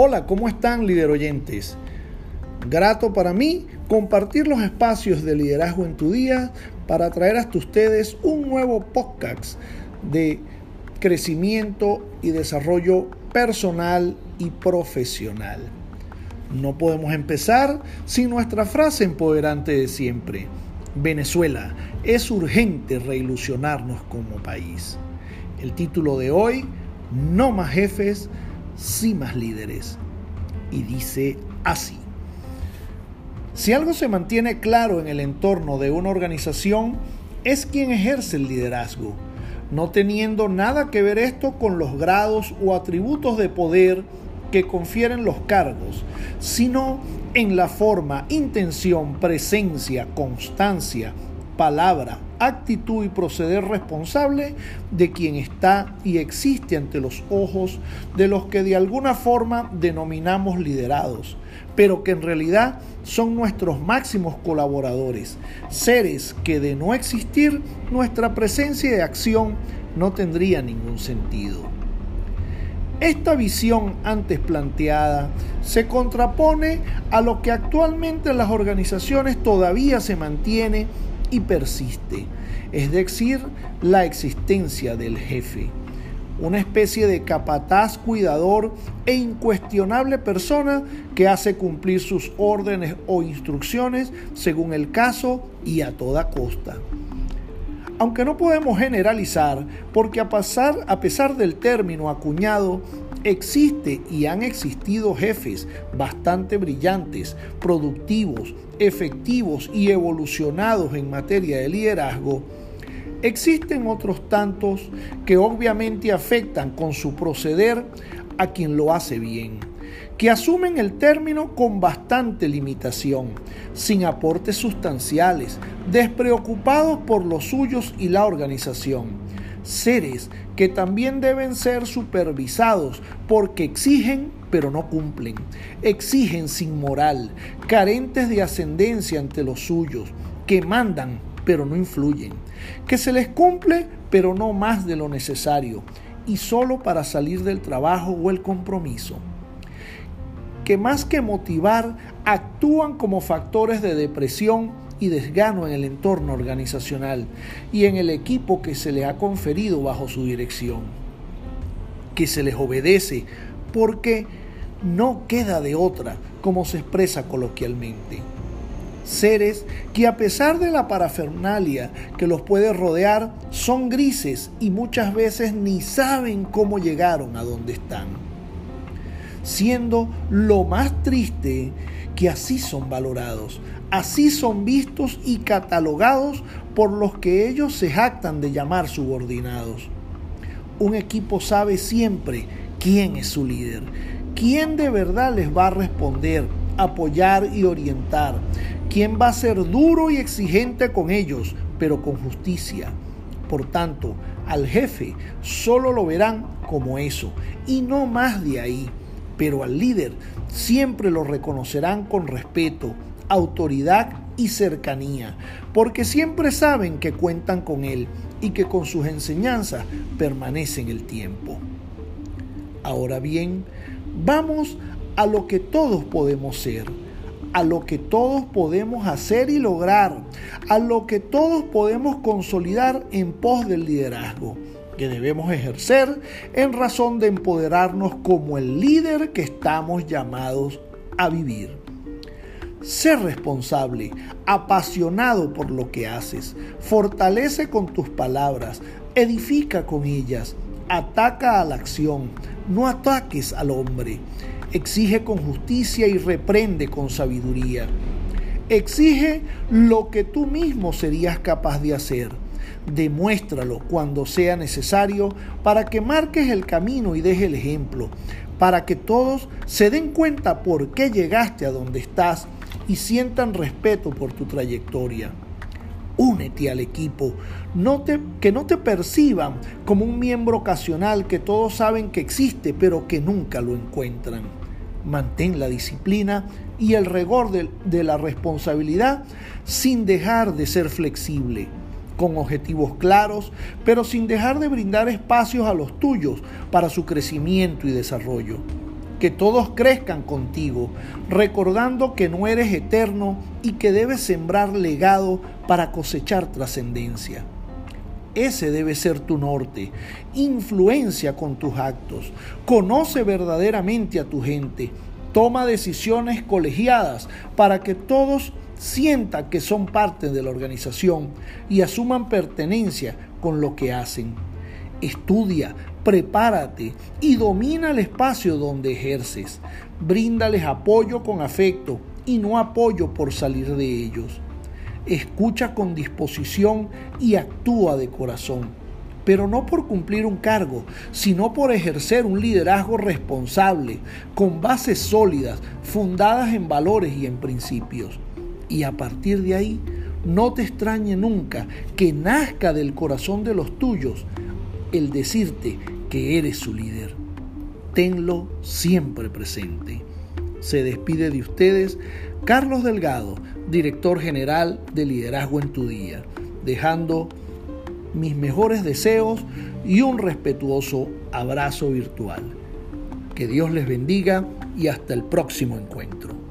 Hola, ¿cómo están líder oyentes? Grato para mí compartir los espacios de liderazgo en tu día para traer hasta ustedes un nuevo podcast de crecimiento y desarrollo personal y profesional. No podemos empezar sin nuestra frase empoderante de siempre. Venezuela, es urgente reilusionarnos como país. El título de hoy, No más jefes, más líderes. Y dice así. Si algo se mantiene claro en el entorno de una organización, es quien ejerce el liderazgo, no teniendo nada que ver esto con los grados o atributos de poder que confieren los cargos, sino en la forma, intención, presencia, constancia, palabra, actitud y proceder responsable de quien está y existe ante los ojos de los que de alguna forma denominamos liderados, pero que en realidad son nuestros máximos colaboradores, seres que de no existir nuestra presencia y acción no tendría ningún sentido. Esta visión antes planteada se contrapone a lo que actualmente en las organizaciones todavía se mantiene y persiste, es decir, la existencia del jefe, una especie de capataz cuidador e incuestionable persona que hace cumplir sus órdenes o instrucciones según el caso y a toda costa. Aunque no podemos generalizar, porque a, pasar, a pesar del término acuñado, Existe y han existido jefes bastante brillantes, productivos, efectivos y evolucionados en materia de liderazgo. Existen otros tantos que obviamente afectan con su proceder a quien lo hace bien, que asumen el término con bastante limitación, sin aportes sustanciales, despreocupados por los suyos y la organización seres que también deben ser supervisados porque exigen pero no cumplen, exigen sin moral, carentes de ascendencia ante los suyos, que mandan pero no influyen, que se les cumple pero no más de lo necesario y solo para salir del trabajo o el compromiso. Que más que motivar actúan como factores de depresión y desgano en el entorno organizacional y en el equipo que se le ha conferido bajo su dirección. Que se les obedece porque no queda de otra, como se expresa coloquialmente. Seres que a pesar de la parafernalia que los puede rodear, son grises y muchas veces ni saben cómo llegaron a donde están. Siendo lo más triste que así son valorados, Así son vistos y catalogados por los que ellos se jactan de llamar subordinados. Un equipo sabe siempre quién es su líder, quién de verdad les va a responder, apoyar y orientar, quién va a ser duro y exigente con ellos, pero con justicia. Por tanto, al jefe solo lo verán como eso y no más de ahí, pero al líder siempre lo reconocerán con respeto, autoridad y cercanía, porque siempre saben que cuentan con Él y que con sus enseñanzas permanecen el tiempo. Ahora bien, vamos a lo que todos podemos ser, a lo que todos podemos hacer y lograr, a lo que todos podemos consolidar en pos del liderazgo que debemos ejercer en razón de empoderarnos como el líder que estamos llamados a vivir. Sé responsable, apasionado por lo que haces. Fortalece con tus palabras, edifica con ellas, ataca a la acción, no ataques al hombre. Exige con justicia y reprende con sabiduría. Exige lo que tú mismo serías capaz de hacer. Demuéstralo cuando sea necesario para que marques el camino y deje el ejemplo, para que todos se den cuenta por qué llegaste a donde estás y sientan respeto por tu trayectoria. Únete al equipo, no te, que no te perciban como un miembro ocasional que todos saben que existe pero que nunca lo encuentran. Mantén la disciplina y el rigor de la responsabilidad sin dejar de ser flexible con objetivos claros, pero sin dejar de brindar espacios a los tuyos para su crecimiento y desarrollo. que todos crezcan contigo, recordando que no eres eterno y que debes sembrar legado para cosechar trascendencia. Ese debe ser tu norte. Influencia con tus actos. Conoce verdaderamente a tu gente. Toma decisiones colegiadas para que todos sientan que son parte de la organización y asuman pertenencia con lo que hacen. Estudia, prepárate y domina el espacio donde ejerces. Bríndales apoyo con afecto y no apoyo por salir de ellos. Escucha con disposición y actúa de corazón, pero no por cumplir un cargo, sino por ejercer un liderazgo responsable, con bases sólidas, fundadas en valores y en principios. Y a partir de ahí, no te extrañe nunca que nazca del corazón de los tuyos el decirte que eres su líder. Tenlo siempre presente. Se despide de ustedes Carlos Delgado, director general de Liderazgo en tu Día, dejando mis mejores deseos y un respetuoso abrazo virtual. Que Dios les bendiga y hasta el próximo encuentro.